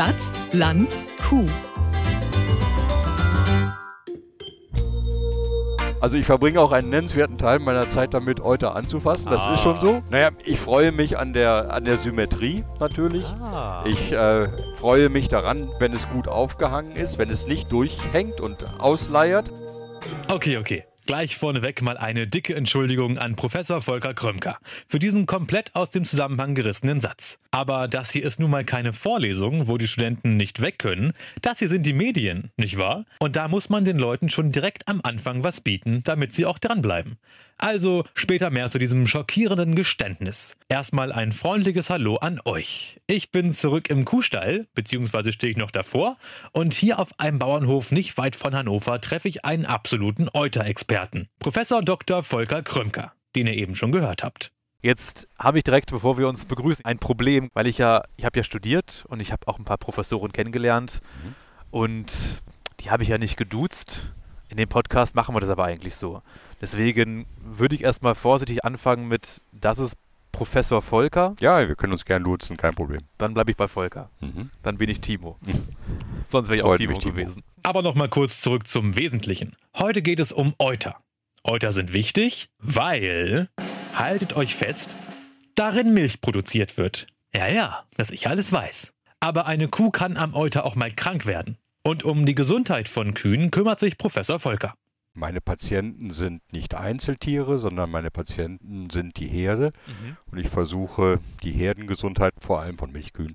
Stadt, Land, Kuh. Also ich verbringe auch einen nennenswerten Teil meiner Zeit damit, Euter anzufassen. Das Ah. ist schon so. Naja, ich freue mich an der, an der Symmetrie natürlich. Ah. Ich äh, freue mich daran, wenn es gut aufgehangen ist, wenn es nicht durchhängt und ausleiert. Okay, okay. Gleich vorneweg mal eine dicke Entschuldigung an Professor Volker Krömker für diesen komplett aus dem Zusammenhang gerissenen Satz. Aber das hier ist nun mal keine Vorlesung, wo die Studenten nicht weg können. Das hier sind die Medien, nicht wahr? Und da muss man den Leuten schon direkt am Anfang was bieten, damit sie auch dranbleiben. Also später mehr zu diesem schockierenden Geständnis. Erstmal ein freundliches Hallo an euch. Ich bin zurück im Kuhstall, beziehungsweise stehe ich noch davor. Und hier auf einem Bauernhof nicht weit von Hannover treffe ich einen absoluten Euter-Experten. Professor Dr. Volker Krömker, den ihr eben schon gehört habt. Jetzt habe ich direkt, bevor wir uns begrüßen, ein Problem, weil ich ja, ich habe ja studiert und ich habe auch ein paar Professoren kennengelernt und die habe ich ja nicht geduzt. In dem Podcast machen wir das aber eigentlich so. Deswegen würde ich erstmal vorsichtig anfangen mit, das ist Professor Volker, Ja, wir können uns gern duzen, kein Problem. dann bleibe ich bei Volker. Mhm. Dann bin ich Timo. Sonst wäre ich auch Timo, Timo. gewesen. Aber nochmal kurz zurück zum Wesentlichen. Heute geht es um Euter. Euter sind wichtig, weil, haltet euch fest, darin Milch produziert wird. Ja, ja, dass ich alles weiß. Aber eine Kuh kann am Euter auch mal krank werden. Und um die Gesundheit von Kühen kümmert sich Professor Volker. Meine Patienten sind nicht Einzeltiere, sondern meine Patienten sind die Herde. Mhm. Und ich versuche, die Herdengesundheit, vor allem von Milchkühen,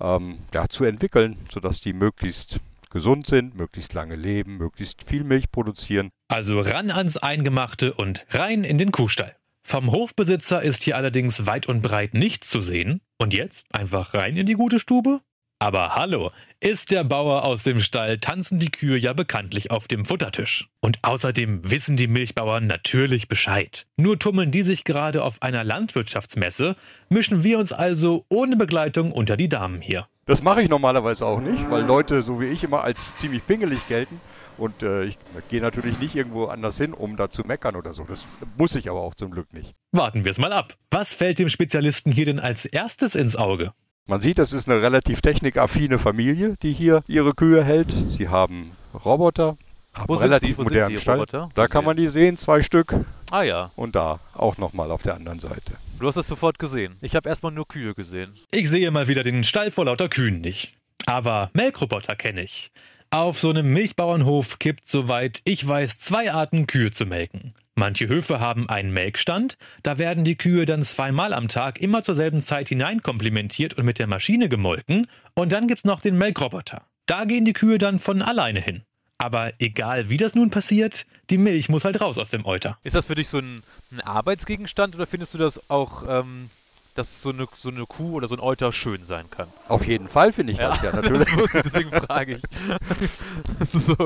ähm, ja, zu entwickeln, sodass die möglichst gesund sind, möglichst lange leben, möglichst viel Milch produzieren. Also ran ans Eingemachte und rein in den Kuhstall. Vom Hofbesitzer ist hier allerdings weit und breit nichts zu sehen. Und jetzt einfach rein in die gute Stube? Aber hallo, ist der Bauer aus dem Stall, tanzen die Kühe ja bekanntlich auf dem Futtertisch. Und außerdem wissen die Milchbauern natürlich Bescheid. Nur tummeln die sich gerade auf einer Landwirtschaftsmesse, mischen wir uns also ohne Begleitung unter die Damen hier. Das mache ich normalerweise auch nicht, weil Leute so wie ich immer als ziemlich pingelig gelten. Und äh, ich gehe natürlich nicht irgendwo anders hin, um da zu meckern oder so. Das muss ich aber auch zum Glück nicht. Warten wir es mal ab. Was fällt dem Spezialisten hier denn als erstes ins Auge? Man sieht, das ist eine relativ technikaffine Familie, die hier ihre Kühe hält. Sie haben Roboter, haben relativ die? Wo sind modernen die Stall. Roboter? Da kann sehen? man die sehen, zwei Stück. Ah ja, Und da auch nochmal auf der anderen Seite. du hast es sofort gesehen. Ich habe erstmal nur Kühe gesehen. Ich sehe mal wieder den Stall vor lauter Kühen nicht. Aber Melkroboter kenne ich. Auf so einem Milchbauernhof gibt, soweit ich weiß, zwei Arten Kühe zu melken. Manche Höfe haben einen Melkstand, da werden die Kühe dann zweimal am Tag immer zur selben Zeit hineinkomplimentiert und mit der Maschine gemolken. Und dann gibt's noch den Melkroboter. Da gehen die Kühe dann von alleine hin. Aber egal wie das nun passiert, die Milch muss halt raus aus dem Euter. Ist das für dich so ein, ein Arbeitsgegenstand oder findest du das auch, ähm, dass so eine, so eine Kuh oder so ein Euter schön sein kann? Auf jeden Fall finde ich das ja natürlich. Das deswegen frage ich. Das ist so,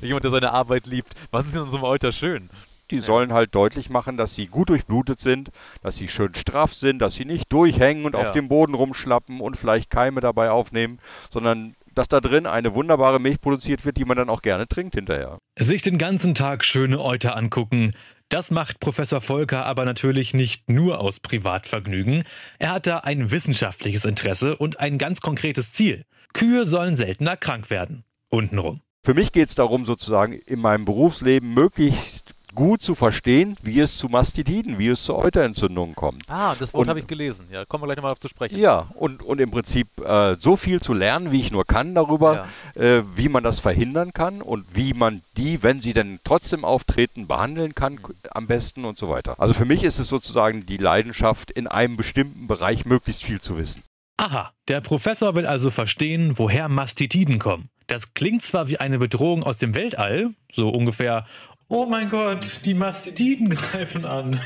jemand, der seine Arbeit liebt. Was ist denn an so einem Euter schön? Die sollen halt deutlich machen, dass sie gut durchblutet sind, dass sie schön straff sind, dass sie nicht durchhängen und Ja. auf dem Boden rumschlappen und vielleicht Keime dabei aufnehmen, sondern dass da drin eine wunderbare Milch produziert wird, die man dann auch gerne trinkt hinterher. Sich den ganzen Tag schöne Euter angucken, das macht Professor Volker aber natürlich nicht nur aus Privatvergnügen. Er hat da ein wissenschaftliches Interesse und ein ganz konkretes Ziel. Kühe sollen seltener krank werden. Untenrum. Für mich geht es darum, sozusagen in meinem Berufsleben möglichst gut zu verstehen, wie es zu Mastitiden, wie es zu Euterentzündungen kommt. Ah, das Wort habe ich gelesen. Ja, kommen wir gleich nochmal auf zu sprechen. Ja, und, und im Prinzip äh, so viel zu lernen, wie ich nur kann darüber, äh, wie man das verhindern kann und wie man die, wenn sie denn trotzdem auftreten, behandeln kann k- am besten und so weiter. Also für mich ist es sozusagen die Leidenschaft, in einem bestimmten Bereich möglichst viel zu wissen. Aha, der Professor will also verstehen, woher Mastitiden kommen. Das klingt zwar wie eine Bedrohung aus dem Weltall, so ungefähr, oh mein Gott, die Mastitiden greifen an.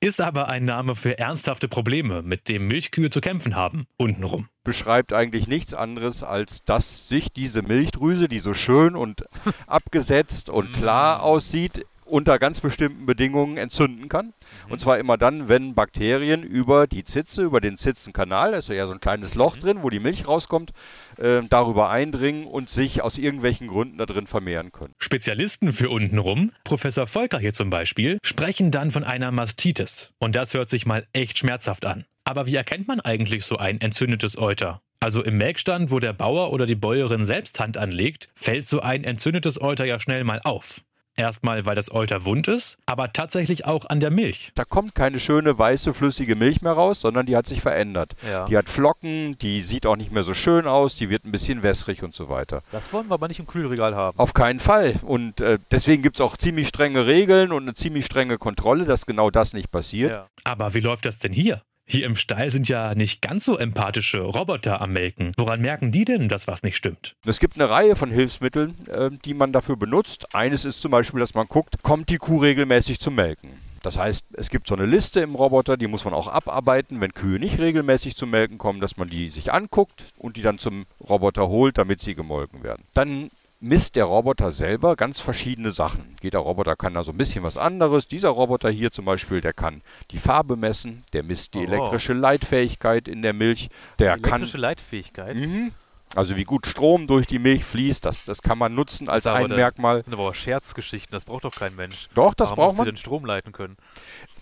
Ist aber ein Name für ernsthafte Probleme, mit dem Milchkühe zu kämpfen haben, untenrum. Beschreibt eigentlich nichts anderes, als dass sich diese Milchdrüse, die so schön und abgesetzt und klar aussieht, unter ganz bestimmten Bedingungen entzünden kann. Und zwar immer dann, wenn Bakterien über die Zitze, über den Zitzenkanal, da ist ja so ein kleines Loch drin, wo die Milch rauskommt, äh, darüber eindringen und sich aus irgendwelchen Gründen da drin vermehren können. Spezialisten für untenrum, Professor Volker hier zum Beispiel, sprechen dann von einer Mastitis. Und das hört sich mal echt schmerzhaft an. Aber wie erkennt man eigentlich so ein entzündetes Euter? Also im Melkstand, wo der Bauer oder die Bäuerin selbst Hand anlegt, fällt so ein entzündetes Euter ja schnell mal auf. Erstmal, weil das Euter wund ist, aber tatsächlich auch an der Milch. Da kommt keine schöne, weiße, flüssige Milch mehr raus, sondern die hat sich verändert. Ja. Die hat Flocken, die sieht auch nicht mehr so schön aus, die wird ein bisschen wässrig und so weiter. Das wollen wir aber nicht im Kühlregal haben. Auf keinen Fall. Und äh, deswegen gibt es auch ziemlich strenge Regeln und eine ziemlich strenge Kontrolle, dass genau das nicht passiert. Ja. Aber wie läuft das denn hier? Hier im Stall sind ja nicht ganz so empathische Roboter am Melken. Woran merken die denn, dass was nicht stimmt? Es gibt eine Reihe von Hilfsmitteln, äh, die man dafür benutzt. Eines ist zum Beispiel, dass man guckt, kommt die Kuh regelmäßig zum Melken. Das heißt, es gibt so eine Liste im Roboter, die muss man auch abarbeiten, wenn Kühe nicht regelmäßig zum Melken kommen, dass man die sich anguckt und die dann zum Roboter holt, damit sie gemolken werden. Dann misst der Roboter selber ganz verschiedene Sachen. Jeder Roboter kann da so ein bisschen was anderes. Dieser Roboter hier zum Beispiel, der kann die Farbe messen, der misst die Oh. elektrische Leitfähigkeit in der Milch, der kann Elektrische Leitfähigkeit. Mhm. Also wie gut Strom durch die Milch fließt, das, das kann man nutzen als ein Merkmal. Das sind aber auch Scherzgeschichten, das braucht doch kein Mensch. Doch, das Warum braucht muss sie man. den Strom leiten können?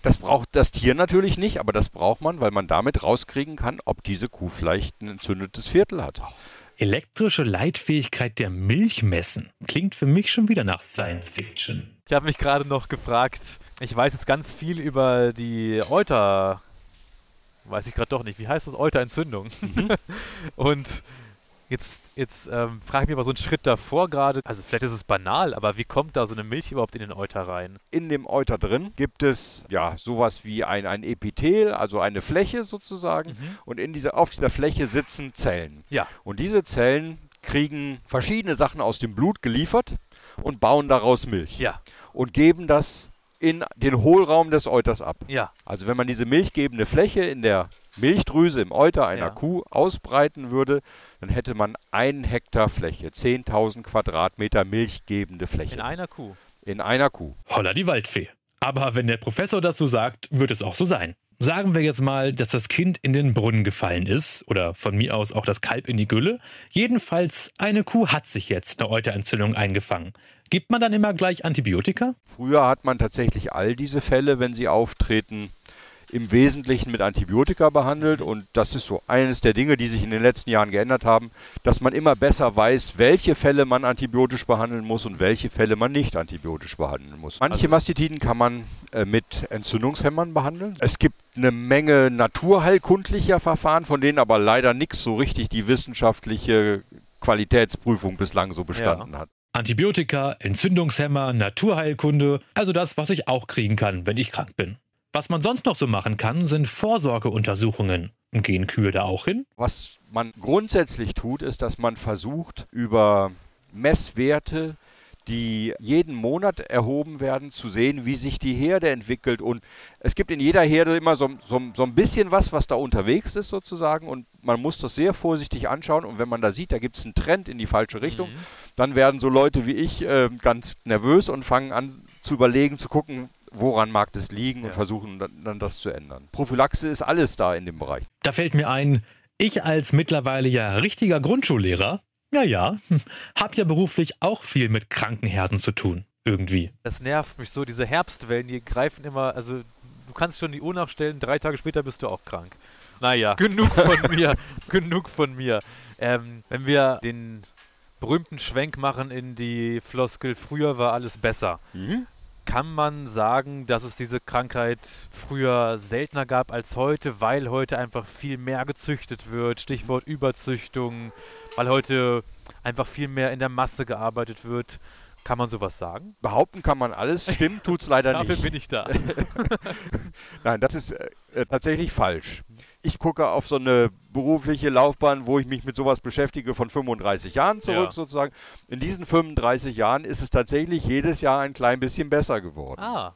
Das braucht das Tier natürlich nicht, aber das braucht man, weil man damit rauskriegen kann, ob diese Kuh vielleicht ein entzündetes Viertel hat. Elektrische Leitfähigkeit der Milch messen. Klingt für mich schon wieder nach Science Fiction. Ich habe mich gerade noch gefragt, ich weiß jetzt ganz viel über die Euter. Weiß ich gerade doch nicht. Wie heißt das? Euterentzündung. Mhm. Und jetzt, jetzt ähm, frage ich mich aber so einen Schritt davor gerade. Also, vielleicht ist es banal, aber wie kommt da so eine Milch überhaupt in den Euter rein? In dem Euter drin gibt es ja sowas wie ein, ein Epithel, also eine Fläche sozusagen. Und in dieser, auf dieser Fläche sitzen Zellen. Ja. Und diese Zellen kriegen verschiedene Sachen aus dem Blut geliefert und bauen daraus Milch. Ja. Und geben das in den Hohlraum des Euters ab. Ja. Also wenn man diese milchgebende Fläche in der Milchdrüse im Euter einer Ja. Kuh ausbreiten würde, dann hätte man einen Hektar Fläche, 10.000 Quadratmeter milchgebende Fläche In einer Kuh. in einer Kuh. Holla die Waldfee. Aber wenn der Professor das so sagt, wird es auch so sein. Sagen wir jetzt mal, dass das Kind in den Brunnen gefallen ist oder von mir aus auch das Kalb in die Gülle. Jedenfalls, eine Kuh hat sich jetzt eine Euterentzündung eingefangen. Gibt man dann immer gleich Antibiotika? Früher hat man tatsächlich all diese Fälle, wenn sie auftreten, im Wesentlichen mit Antibiotika behandelt und das ist so eines der Dinge, die sich in den letzten Jahren geändert haben, dass man immer besser weiß, welche Fälle man antibiotisch behandeln muss und welche Fälle man nicht antibiotisch behandeln muss. Manche Also- Mastitiden kann man äh, mit Entzündungshemmern behandeln. Es gibt eine Menge naturheilkundlicher Verfahren, von denen aber leider nichts so richtig die wissenschaftliche Qualitätsprüfung bislang so bestanden hat. Antibiotika, Entzündungshemmer, Naturheilkunde, also das, was ich auch kriegen kann, wenn ich krank bin. Was man sonst noch so machen kann, sind Vorsorgeuntersuchungen. Gehen Kühe da auch hin? Was man grundsätzlich tut, ist, dass man versucht, über Messwerte, die jeden Monat erhoben werden, zu sehen, wie sich die Herde entwickelt. Und es gibt in jeder Herde immer so, so, so ein bisschen was, was da unterwegs ist sozusagen. Und man muss das sehr vorsichtig anschauen. Und wenn man da sieht, da gibt es einen Trend in die falsche Richtung, dann werden so Leute wie ich äh, ganz nervös und fangen an zu überlegen, zu gucken, woran mag das liegen und Ja. versuchen dann, dann das zu ändern. Prophylaxe ist alles da in dem Bereich. Da fällt mir ein, ich als mittlerweile ja richtiger Grundschullehrer, ja ja, hm, hab ja beruflich auch viel mit Krankenherden zu tun. Irgendwie. Das nervt mich so, diese Herbstwellen, die greifen immer, also du kannst schon die Uhr nachstellen, drei Tage später bist du auch krank. Naja, genug von mir, genug von mir. Ähm, wenn wir den berühmten Schwenk machen in die Floskel, früher war alles besser. Kann man sagen, dass es diese Krankheit früher seltener gab als heute, weil heute einfach viel mehr gezüchtet wird? Stichwort Überzüchtung, weil heute einfach viel mehr in der Masse gearbeitet wird. Kann man sowas sagen? Behaupten kann man alles, stimmt, tut es leider Dafür nicht. bin ich da. Nein, das ist äh, tatsächlich falsch. Ich gucke auf so eine berufliche Laufbahn, wo ich mich mit sowas beschäftige, von 35 Jahren zurück Ja. sozusagen. In diesen 35 Jahren ist es tatsächlich jedes Jahr ein klein bisschen besser geworden. ah,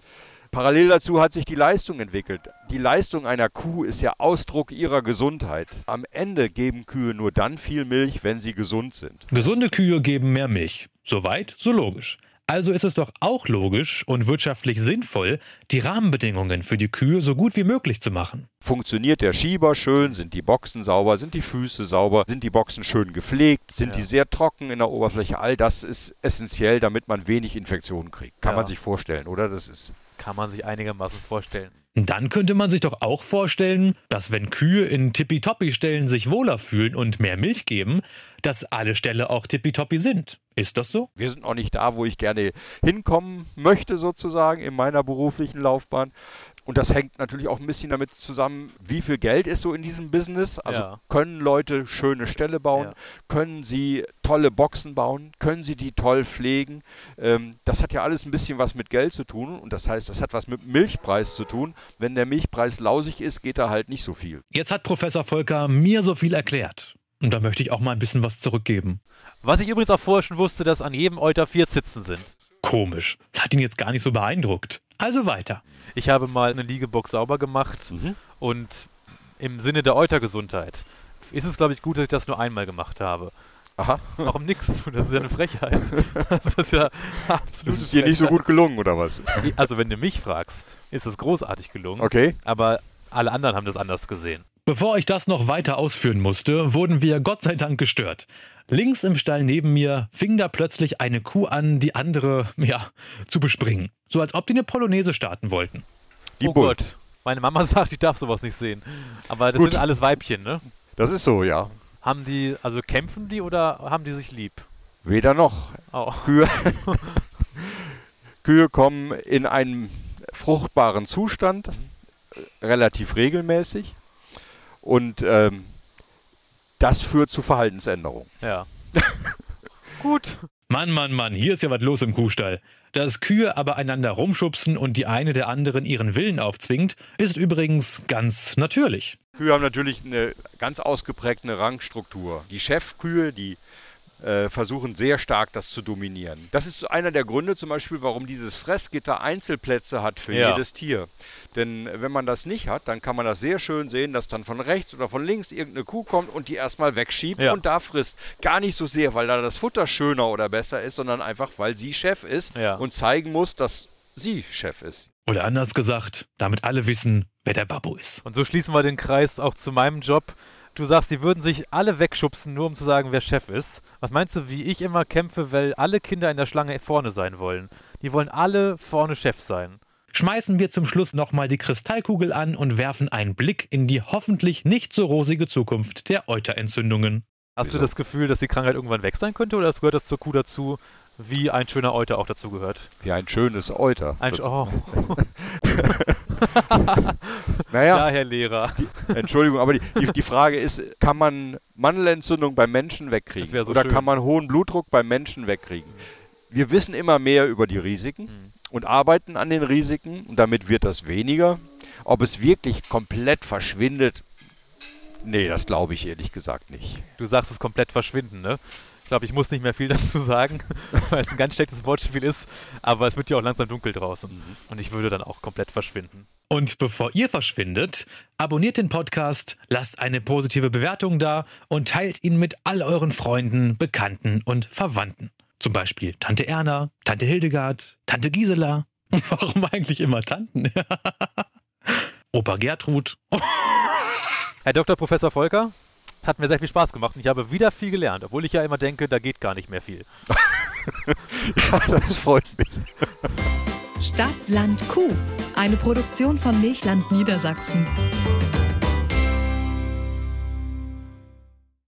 Parallel dazu hat sich die Leistung entwickelt. Die Leistung einer Kuh ist ja Ausdruck ihrer Gesundheit. Am Ende geben Kühe nur dann viel Milch, wenn sie gesund sind. Gesunde Kühe geben mehr Milch. Soweit, so logisch. Also ist es doch auch logisch und wirtschaftlich sinnvoll, die Rahmenbedingungen für die Kühe so gut wie möglich zu machen. Funktioniert der Schieber schön? Sind die Boxen sauber? Sind die Füße sauber? Sind die Boxen schön gepflegt? Sind Ja. die sehr trocken in der Oberfläche? All das ist essentiell, damit man wenig Infektionen kriegt. Kann Ja. man sich vorstellen, oder? Das ist kann man sich einigermaßen vorstellen. Dann könnte man sich doch auch vorstellen, dass wenn Kühe in Tippitoppi-Stellen sich wohler fühlen und mehr Milch geben, dass alle Ställe auch Tippitoppi sind. Ist das so? Wir sind noch nicht da, wo ich gerne hinkommen möchte, sozusagen, in meiner beruflichen Laufbahn. Und das hängt natürlich auch ein bisschen damit zusammen, wie viel Geld ist so in diesem Business. Also Ja. können Leute schöne Ställe bauen, Ja. können sie tolle Boxen bauen, können sie die toll pflegen. Ähm, das hat ja alles ein bisschen was mit Geld zu tun. Und das heißt, das hat was mit Milchpreis zu tun. Wenn der Milchpreis lausig ist, geht da halt nicht so viel. Jetzt hat Professor Volker mir so viel erklärt. Und da möchte ich auch mal ein bisschen was zurückgeben. Was ich übrigens auch vorher schon wusste, dass an jedem Euter vier Zitzen sind. Komisch. Das hat ihn jetzt gar nicht so beeindruckt. Also weiter. Ich habe mal eine Liegebox sauber gemacht und im Sinne der Eutergesundheit ist es, glaube ich, gut, dass ich das nur einmal gemacht habe. Aha. Warum nix? Das ist ja eine Frechheit. Das ist ja absolut. Das ist dir nicht so gut gelungen, oder was? Also, wenn du mich fragst, ist es großartig gelungen. Okay. Aber alle anderen haben das anders gesehen. Bevor ich das noch weiter ausführen musste, wurden wir Gott sei Dank gestört. Links im Stall neben mir fing da plötzlich eine Kuh an, die andere, ja, zu bespringen. So als ob die eine Polonaise starten wollten. Die oh Bull. Gott. Meine Mama sagt, ich darf sowas nicht sehen. Aber das Gut. sind alles Weibchen, ne? Das ist so, ja. Haben die, also kämpfen die oder haben die sich lieb? Weder noch. Auch. Kühe, Kühe kommen in einen fruchtbaren Zustand, relativ regelmäßig. Und ähm, das führt zu Verhaltensänderungen. Ja. Gut. Mann, Mann, Mann, hier ist ja was los im Kuhstall. Dass Kühe aber einander rumschubsen und die eine der anderen ihren Willen aufzwingt, ist übrigens ganz natürlich. Kühe haben natürlich eine ganz ausgeprägte Rangstruktur. Die Chefkühe, die versuchen sehr stark das zu dominieren. Das ist einer der Gründe zum Beispiel, warum dieses Fressgitter Einzelplätze hat für Ja. jedes Tier. Denn wenn man das nicht hat, dann kann man das sehr schön sehen, dass dann von rechts oder von links irgendeine Kuh kommt und die erstmal wegschiebt Ja. und da frisst. Gar nicht so sehr, weil da das Futter schöner oder besser ist, sondern einfach, weil sie Chef ist Ja. und zeigen muss, dass sie Chef ist. Oder anders gesagt, damit alle wissen, wer der Babbo ist. Und so schließen wir den Kreis auch zu meinem Job. Du sagst, die würden sich alle wegschubsen, nur um zu sagen, wer Chef ist. Was meinst du, wie ich immer kämpfe, weil alle Kinder in der Schlange vorne sein wollen? Die wollen alle vorne Chef sein. Schmeißen wir zum Schluss nochmal die Kristallkugel an und werfen einen Blick in die hoffentlich nicht so rosige Zukunft der Euterentzündungen. Hast Wieso? du das Gefühl, dass die Krankheit irgendwann weg sein könnte oder gehört das zur Kuh dazu, wie ein schöner Euter auch dazu gehört? Wie ein schönes Euter. Ein, oh, naja, ja, Herr Lehrer. Entschuldigung, aber die, die, die Frage ist, kann man Mandelentzündung beim Menschen wegkriegen? So Oder schön. kann man hohen Blutdruck beim Menschen wegkriegen? Wir wissen immer mehr über die Risiken Mhm. und arbeiten an den Risiken und damit wird das weniger. Ob es wirklich komplett verschwindet, nee, das glaube ich ehrlich gesagt nicht. Du sagst es komplett verschwinden, ne? Ich glaube, ich muss nicht mehr viel dazu sagen, weil es ein ganz schlechtes Wortspiel ist, aber es wird ja auch langsam dunkel draußen. Und ich würde dann auch komplett verschwinden. Und bevor ihr verschwindet, abonniert den Podcast, lasst eine positive Bewertung da und teilt ihn mit all euren Freunden, Bekannten und Verwandten. Zum Beispiel Tante Erna, Tante Hildegard, Tante Gisela. Warum eigentlich immer Tanten? Opa Gertrud. Herr Dr. Professor Volker, hat mir sehr viel Spaß gemacht und ich habe wieder viel gelernt, obwohl ich ja immer denke, da geht gar nicht mehr viel. Ja, das freut mich. Stadt, Land, Kuh. Eine Produktion von Milchland Niedersachsen.